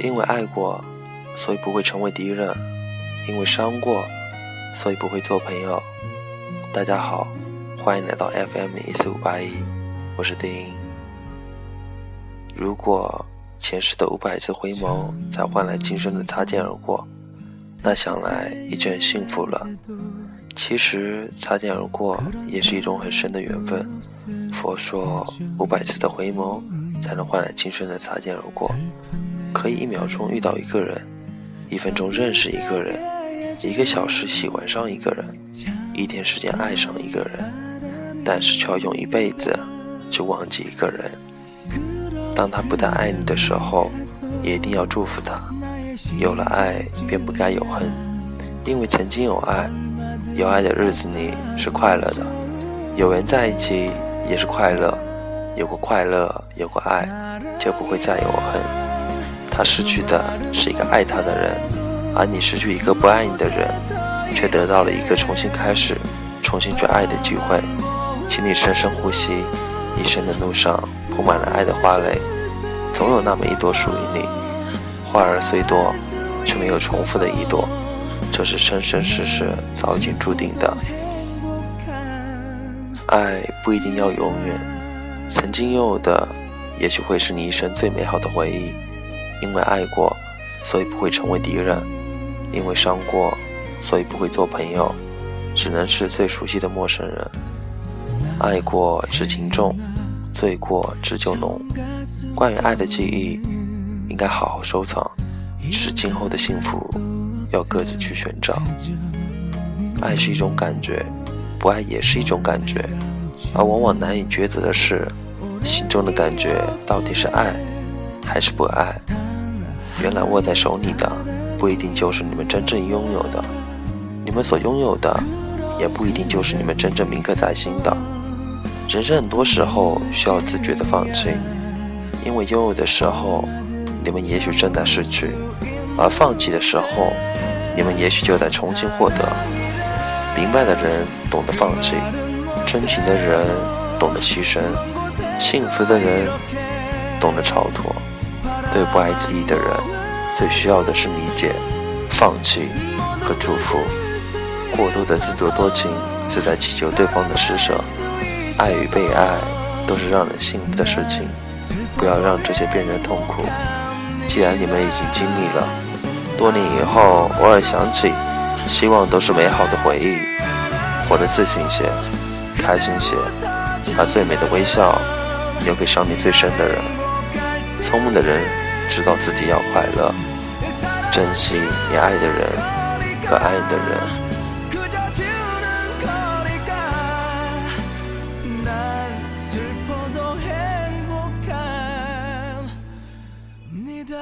因为爱过，所以不会成为敌人；因为伤过，所以不会做朋友。大家好，欢迎来到 FM 一四五八一，我是丁英。如果前世的五百次回眸才换来今生的擦肩而过，那想来已经很幸福了。其实擦肩而过也是一种很深的缘分。佛说五百次的回眸才能换来今生的擦肩而过。可以一秒钟遇到一个人，一分钟认识一个人，一个小时喜欢上一个人，一天时间爱上一个人，但是却要用一辈子去忘记一个人。当他不再爱你的时候，也一定要祝福他。有了爱，便不该有恨，因为曾经有爱，有爱的日子里是快乐的，有人在一起也是快乐，有过快乐，有过爱，就不会再有恨。他失去的是一个爱他的人，而你失去一个不爱你的人，却得到了一个重新开始、重新去爱的机会。请你深深呼吸，一生的路上铺满了爱的花蕾，总有那么一朵属于你。花儿虽多，却没有重复的一朵，这是生生世世早已经注定的。爱不一定要永远，曾经拥有的，也许会是你一生最美好的回忆。因为爱过，所以不会成为敌人；因为伤过，所以不会做朋友，只能是最熟悉的陌生人。爱过知情重，醉过知酒浓。关于爱的记忆，应该好好收藏，只是今后的幸福要各自去寻找。爱是一种感觉，不爱也是一种感觉，而往往难以抉择的是，心中的感觉到底是爱还是不爱。原来握在手里的不一定就是你们真正拥有的，你们所拥有的也不一定就是你们真正铭刻在心的。人生很多时候需要自觉的放弃，因为拥有的时候，你们也许正在失去；而放弃的时候，你们也许就在重新获得。明白的人懂得放弃，真情的人懂得牺牲，幸福的人懂得超脱。对不爱自己的人，最需要的是理解、放弃和祝福。过多的自作多情，是在祈求对方的施舍。爱与被爱，都是让人幸福的事情。不要让这些变成痛苦。既然你们已经经历了，多年以后偶尔想起，希望都是美好的回忆。活得自信些，开心些，把最美的微笑留给伤你最深的人。聪明的人。知道自己要快乐，珍惜你爱的人和爱的人。你的